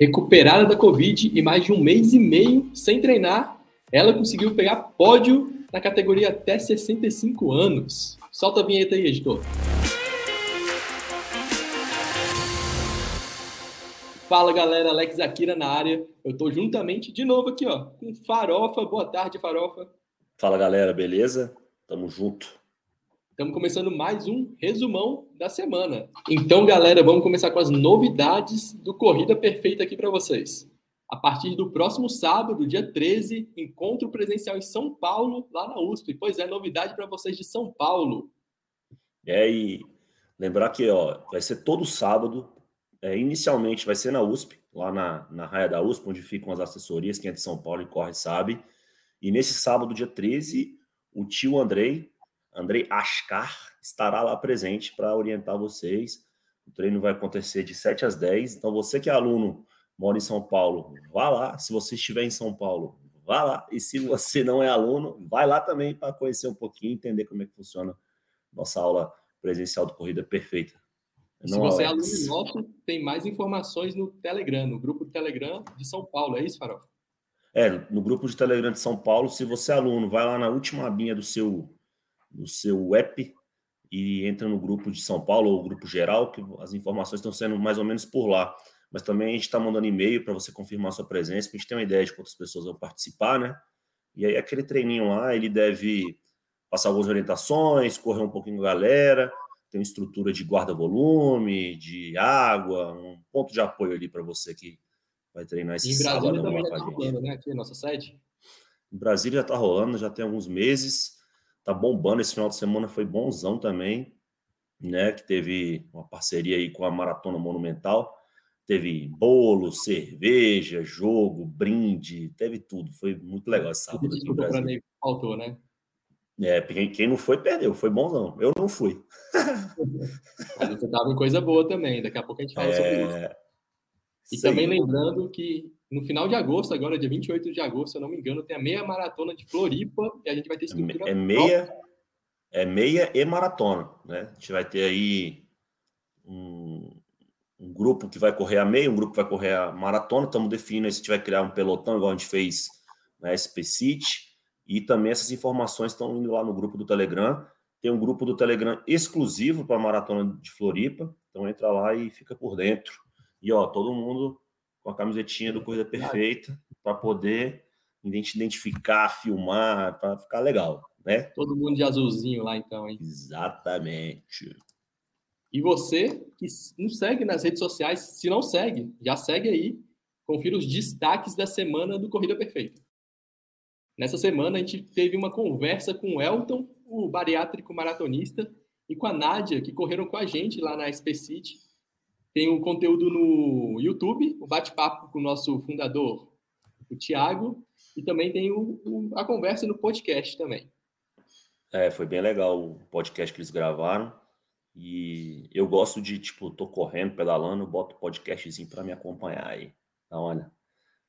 Recuperada da Covid e mais de um mês e meio sem treinar, ela conseguiu pegar pódio na categoria até 65 anos. Solta a vinheta aí, editor. Fala galera, Alex Akira na área. Eu tô juntamente de novo aqui, ó, com Farofa. Boa tarde, Farofa. Fala galera, beleza? Tamo junto. Estamos começando mais um resumão da semana. Então, galera, vamos começar com as novidades do Corrida Perfeita aqui para vocês. A partir do próximo sábado, dia 13, encontro presencial em São Paulo, lá na USP. Pois é, novidade para vocês de São Paulo. É, e lembrar que ó, vai ser todo sábado. É, inicialmente vai ser na USP, lá na, na raia da USP, onde ficam as assessorias. Quem é de São Paulo e corre sabe. E nesse sábado, dia 13, o tio Andrei, Andrei Ascar estará lá presente para orientar vocês. O treino vai acontecer de 7 às 10. Então, você que é aluno, mora em São Paulo, vá lá. Se você estiver em São Paulo, vá lá. E se você não é aluno, vai lá também para conhecer um pouquinho, entender como é que funciona nossa aula presencial do Corrida Perfeita. se você é aluno nosso, tem mais informações no Telegram, no grupo do Telegram de São Paulo. É isso, Farol? É, no grupo de Telegram de São Paulo, se você é aluno, vai lá na última abinha do seu no seu app e entra no grupo de São Paulo ou grupo geral, que as informações estão sendo mais ou menos por lá. Mas também a gente está mandando e-mail para você confirmar sua presença, para a gente ter uma ideia de quantas pessoas vão participar, né? E aí aquele treininho lá, ele deve passar algumas orientações, correr um pouquinho com a galera, tem uma estrutura de guarda-volume, de água, um ponto de apoio ali para você que vai treinar esse sábado. Em Brasília também já está rolando, né? Aqui, nossa sede. Em Brasília já está rolando, já tem alguns meses tá bombando. Esse final de semana foi bonzão também, né? Que teve uma parceria aí com a Maratona Monumental. Teve bolo, cerveja, jogo, brinde, teve tudo. Foi muito legal esse sábado. Desculpa para mim, faltou, né? É, quem não foi, perdeu. Foi bonzão. Eu não fui. Mas você tava em coisa boa também. Daqui a pouco a gente fala é... sobre isso. E Sei. também lembrando que no final de agosto, agora, dia 28 de agosto, se eu não me engano, tem a meia maratona de Floripa e a gente vai ter estrutura. É meia, é meia e maratona, né? A gente vai ter aí um, um, grupo que vai correr a meia, um grupo que vai correr a maratona. Estamos definindo se a gente vai criar um pelotão, igual a gente fez na SP City. E também essas informações estão indo lá no grupo do Telegram. Tem um grupo do Telegram exclusivo para a maratona de Floripa. Então entra lá e fica por dentro. E ó, todo mundo com a camisetinha do Corrida Perfeita para poder identificar, filmar, para ficar legal, né? Todo mundo de azulzinho lá então, hein? Exatamente. E você que não segue nas redes sociais, se não segue, já segue aí. Confira os destaques da semana do Corrida Perfeita. Nessa semana a gente teve uma conversa com o Elton, o bariátrico maratonista, e com a Nádia, que correram com a gente lá na SP City tem o conteúdo no YouTube, o bate-papo com o nosso fundador, o Tiago, e também tem o, o, a conversa no podcast também. É, foi bem legal o podcast que eles gravaram. E eu gosto de, tipo, tô correndo, pedalando, boto podcastzinho para me acompanhar aí. Então, olha.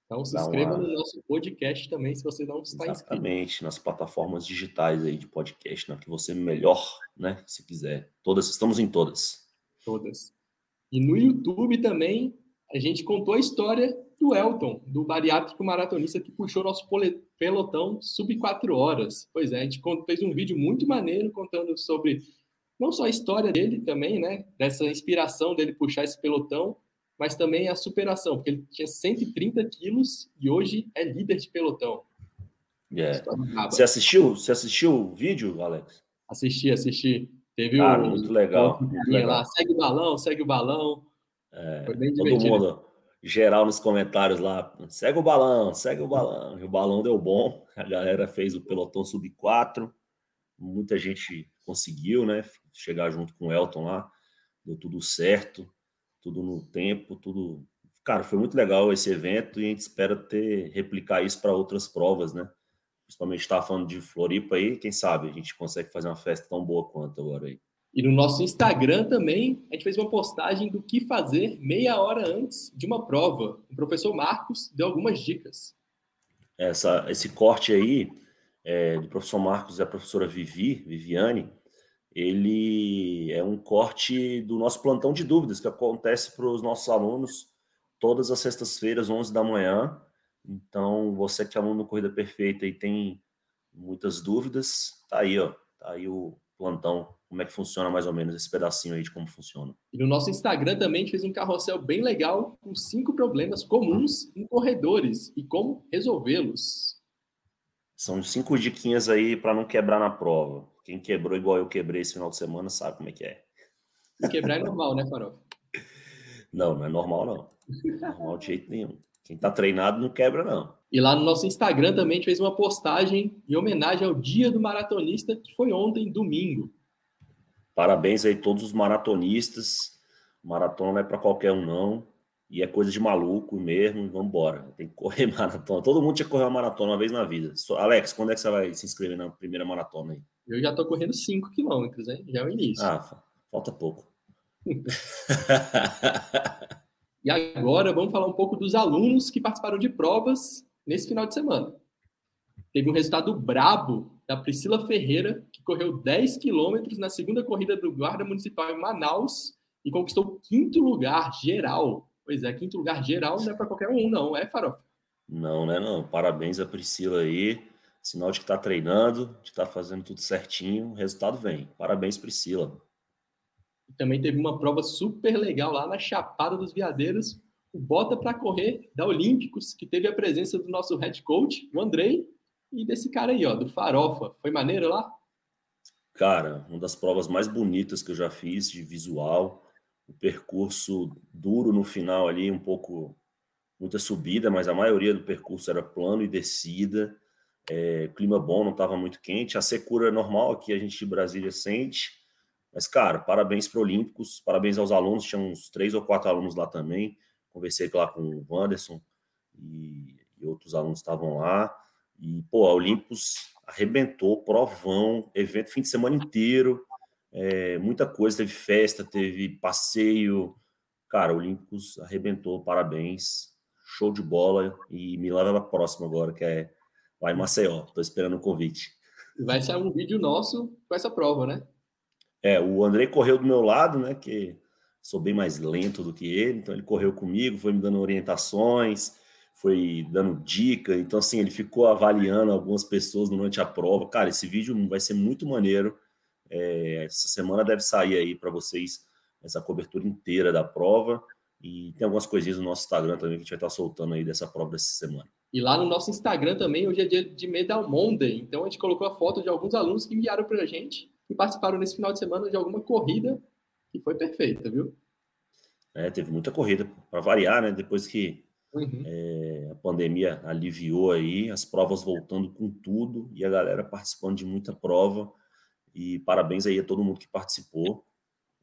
Então se inscreva uma... no nosso podcast também, se você não está Exatamente, inscrito. Exatamente, nas plataformas digitais aí de podcast, na que você melhor, né, se quiser. Todas, estamos em todas. Todas. E no YouTube também a gente contou a história do Elton, do bariátrico maratonista que puxou nosso pelotão sub 4 horas. Pois é, a gente fez um vídeo muito maneiro contando sobre não só a história dele também, né, dessa inspiração dele puxar esse pelotão, mas também a superação, porque ele tinha 130 quilos e hoje é líder de pelotão. Yeah. Você assistiu? Você assistiu o vídeo, Alex? Assisti, assisti. Teve Cara, o, muito legal. Muito legal. Lá, segue o balão, segue o balão. É, Foi bem todo mundo, geral nos comentários lá, segue o balão, segue o balão. E o balão deu bom, a galera fez o pelotão sub 4, muita gente conseguiu, né, chegar junto com o Elton lá, deu tudo certo, tudo no tempo, tudo... Cara, foi muito legal esse evento e a gente espera ter, replicar isso para outras provas, né? Principalmente está falando de Floripa aí, quem sabe a gente consegue fazer uma festa tão boa quanto agora aí. E no nosso Instagram também, a gente fez uma postagem do que fazer meia hora antes de uma prova. O professor Marcos deu algumas dicas. Essa, esse corte aí é, do professor Marcos e a professora Vivi, Viviane, ele é um corte do nosso plantão de dúvidas que acontece para os nossos alunos todas as sextas-feiras, 11 da manhã. Então, você que é aluno do Corrida Perfeita e tem muitas dúvidas, tá aí, ó. Tá aí o plantão, como é que funciona mais ou menos esse pedacinho aí de como funciona. E no nosso Instagram também a gente fez um carrossel bem legal com cinco problemas comuns em corredores e como resolvê-los. São cinco diquinhas aí para não quebrar na prova. Quem quebrou igual eu quebrei esse final de semana sabe como é que é. Quebrar é normal, né, Farol? Não, não é normal, não. Não é normal de jeito nenhum. Quem tá treinado não quebra, não. E lá no nosso Instagram também a gente fez uma postagem em homenagem ao Dia do Maratonista, que foi ontem, domingo. Parabéns aí a todos os maratonistas. Maratona não é para qualquer um, não. E é coisa de maluco mesmo. Vamos embora. Tem que correr maratona. Todo mundo tinha que correr uma maratona uma vez na vida. Alex, quando é que você vai se inscrever na primeira maratona aí? Eu já tô correndo 5 quilômetros, hein? Já é o início. Ah, falta pouco. e agora vamos falar um pouco dos alunos que participaram de provas nesse final de semana. Teve um resultado brabo da Priscila Ferreira, que correu 10 quilômetros na segunda corrida do Guarda Municipal em Manaus e conquistou quinto lugar geral. Pois é, quinto lugar geral não é para qualquer um, não, é, Farofa? Não, né, não. Parabéns a Priscila aí. Sinal de que está treinando, de estar tá fazendo tudo certinho, o resultado vem. Parabéns, Priscila. Também teve uma prova super legal lá na Chapada dos Veadeiros, o Bota para Correr da Olímpicos, que teve a presença do nosso head coach, o Andrei, e desse cara aí, ó, do Farofa. Foi maneiro lá? Cara, uma das provas mais bonitas que eu já fiz de visual. O percurso duro no final ali, um pouco, muita subida, mas a maioria do percurso era plano e descida é, clima bom, não estava muito quente. A secura normal aqui a gente de Brasília sente. Mas, cara, parabéns para Olímpicos, parabéns aos alunos. Tinha uns três ou quatro alunos lá também. Conversei lá com o Wanderson e, e outros alunos estavam lá. E, pô, a Olímpicos arrebentou, provão, evento fim de semana inteiro. É, muita coisa, teve festa, teve passeio. Cara, Olímpicos arrebentou, parabéns. Show de bola. E me leva para próxima agora, que é em Maceió. Estou esperando o convite. Vai sair um vídeo nosso com essa prova, né? É, o André correu do meu lado, né? Que sou bem mais lento do que ele, então ele correu comigo, foi me dando orientações, foi dando dica. Então, assim, ele ficou avaliando algumas pessoas durante a prova. Cara, esse vídeo vai ser muito maneiro. É, essa semana deve sair aí para vocês essa cobertura inteira da prova. E tem algumas coisinhas no nosso Instagram também que a gente vai estar soltando aí dessa prova dessa semana. E lá no nosso Instagram também, hoje é dia de Medal Monday. Então a gente colocou a foto de alguns alunos que enviaram para a gente e participaram nesse final de semana de alguma corrida que foi perfeita, viu? É, teve muita corrida, para variar, né? Depois que uhum. é, a pandemia aliviou aí, as provas voltando com tudo e a galera participando de muita prova. E parabéns aí a todo mundo que participou.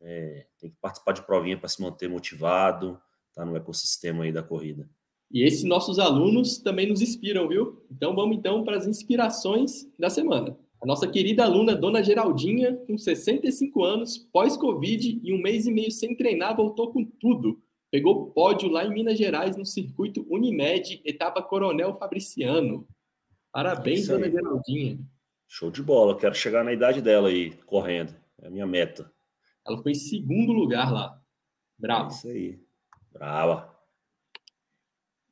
É, tem que participar de provinha para se manter motivado, tá no ecossistema aí da corrida. E esses nossos alunos também nos inspiram, viu? Então vamos então para as inspirações da semana. A nossa querida aluna Dona Geraldinha, com 65 anos, pós-Covid e um mês e meio sem treinar, voltou com tudo. Pegou pódio lá em Minas Gerais no circuito Unimed, etapa Coronel Fabriciano. Parabéns, Dona Geraldinha. Show de bola, quero chegar na idade dela aí, correndo. É a minha meta. Ela foi em segundo lugar lá. Bravo. É isso aí. Brava.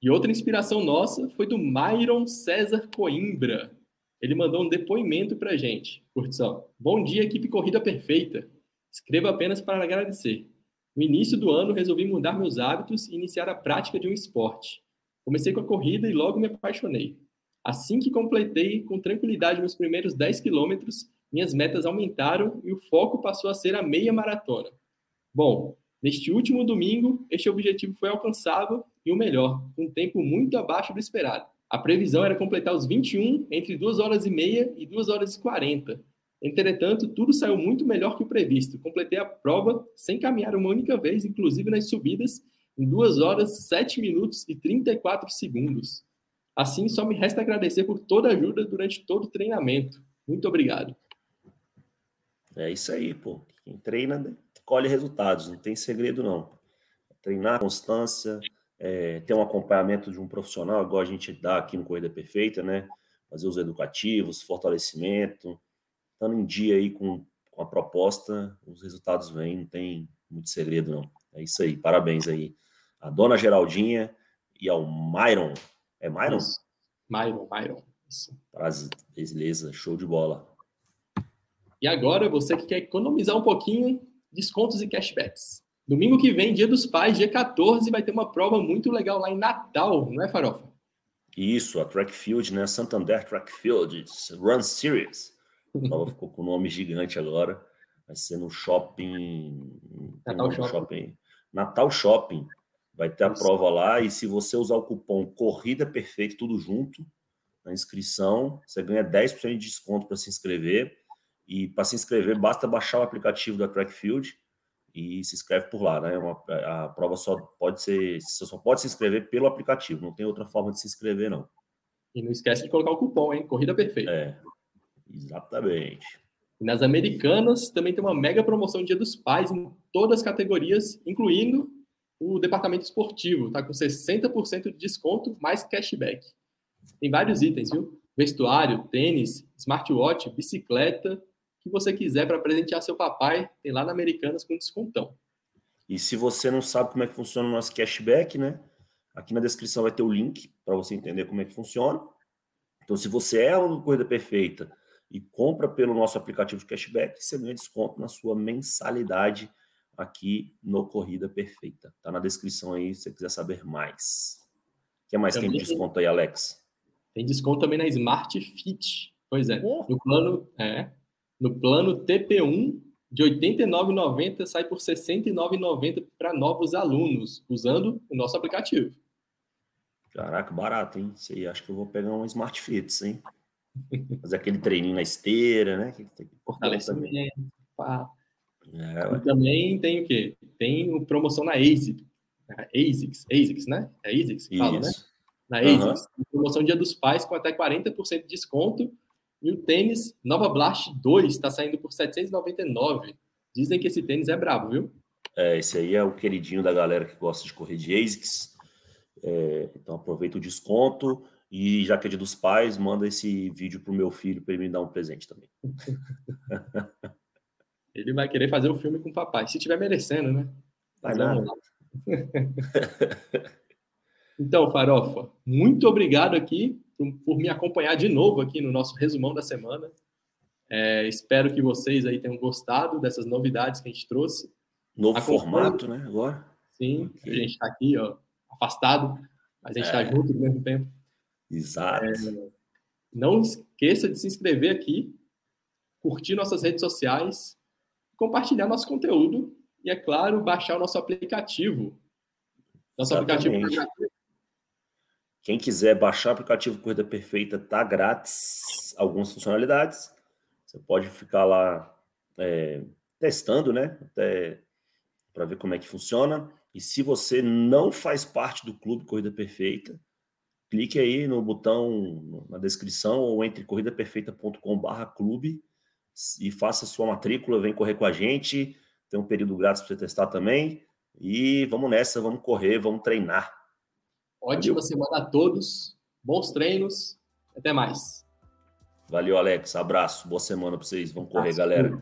E outra inspiração nossa foi do Myron César Coimbra. Ele mandou um depoimento para a gente. Curtição. Bom dia, equipe Corrida Perfeita. Escrevo apenas para agradecer. No início do ano, resolvi mudar meus hábitos e iniciar a prática de um esporte. Comecei com a corrida e logo me apaixonei. Assim que completei com tranquilidade meus primeiros 10 quilômetros, minhas metas aumentaram e o foco passou a ser a meia maratona. Bom, Neste último domingo, este objetivo foi alcançado e o melhor, um tempo muito abaixo do esperado. A previsão era completar os 21 entre 2 horas e meia e 2 horas e 40. Entretanto, tudo saiu muito melhor que o previsto. Completei a prova sem caminhar uma única vez, inclusive nas subidas, em 2 horas, 7 minutos e 34 segundos. Assim, só me resta agradecer por toda a ajuda durante todo o treinamento. Muito obrigado. É isso aí, pô. Quem treina né? colhe resultados, não tem segredo não. Treinar constância, é, ter um acompanhamento de um profissional, igual a gente dá aqui no Corrida Perfeita, né? Fazer os educativos, fortalecimento, estando em dia aí com, com a proposta, os resultados vêm, não tem muito segredo não. É isso aí, parabéns aí a Dona Geraldinha e ao Myron. É Myron? Isso. Myron, Myron. Isso. Beleza, show de bola. E agora, você que quer economizar um pouquinho, descontos e cashbacks. Domingo que vem, dia dos pais, dia 14, vai ter uma prova muito legal lá em Natal, não é, Farofa? Isso, a Track Field, né? Santander Track Field Run Series. A prova ficou com o nome gigante agora. Vai ser no shopping. Natal shopping. shopping. Natal Shopping. Vai ter a prova lá. E se você usar o cupom Corrida Perfeita, tudo junto, na inscrição, você ganha 10% de desconto para se inscrever. E para se inscrever, basta baixar o aplicativo da Track Field e se inscreve por lá, né? Uma, a prova só pode ser, você só pode se inscrever pelo aplicativo, não tem outra forma de se inscrever, não. E não esquece de colocar o cupom, hein? Corrida perfeita. É, exatamente. Nas americanas também tem uma mega promoção Dia dos Pais em todas as categorias, incluindo o departamento esportivo, tá com 60% de desconto mais cashback. Tem vários itens, viu? Vestuário, tênis, smartwatch, bicicleta, que você quiser para presentear seu papai, tem lá na Americanas com descontão. E se você não sabe como é que funciona o nosso cashback, né? Aqui na descrição vai ter o link para você entender como é que funciona. Então, se você é aluno do Corrida Perfeita e compra pelo nosso aplicativo de cashback, você ganha desconto na sua mensalidade aqui no Corrida Perfeita. Tá na descrição aí se você quiser saber mais. O que mais também tem de desconto aí, Alex? Tem desconto também na Smart Fit. Pois é. Oh. No plano, é, no plano TP1, de R$ 89,90 sai por R$ 69,90 para novos alunos, usando o nosso aplicativo. Caraca, barato, hein? Isso aí, acho que eu vou pegar um Smart Fits, hein? Fazer aquele treininho na esteira, né? Fortalecimento. É, e também tem o quê? Tem promoção na ASICS. ASICS, ASICS, né? É ASICS que fala, né? Na ASICS. Uhum. Promoção Dia dos Pais com até 40% de desconto e o tênis Nova Blast 2 está saindo por 799. Dizem que esse tênis é brabo, viu? É, esse aí é o queridinho da galera que gosta de correr de ASICS. É, então aproveita o desconto e já que é dia dos pais, manda esse vídeo pro meu filho para ele me dar um presente também. ele vai querer fazer o filme com o papai, se tiver merecendo, né? Vai não. então, Farofa, muito obrigado aqui por, me acompanhar de novo aqui no nosso resumão da semana. É, espero que vocês aí tenham gostado dessas novidades que a gente trouxe. Novo Acompanhe... formato, né? Agora. Sim, okay. a gente está aqui, ó, afastado, mas a gente está é. junto ao mesmo tempo. Exato. É, não esqueça de se inscrever aqui, curtir nossas redes sociais, compartilhar nosso conteúdo e, é claro, baixar o nosso aplicativo. Nosso Exatamente. aplicativo quem quiser baixar o aplicativo Corrida Perfeita, tá grátis algumas funcionalidades. Você pode ficar lá é, testando, né? Até para ver como é que funciona. E se você não faz parte do Clube Corrida Perfeita, clique aí no botão na descrição ou entre corridaperfeita.com/clube e faça sua matrícula, vem correr com a gente. Tem um período grátis para você testar também. E vamos nessa, vamos correr, vamos treinar. Ótima Valeu. semana a todos. Bons treinos. Até mais. Valeu, Alex. Abraço. Boa semana para vocês. Vamos correr, galera.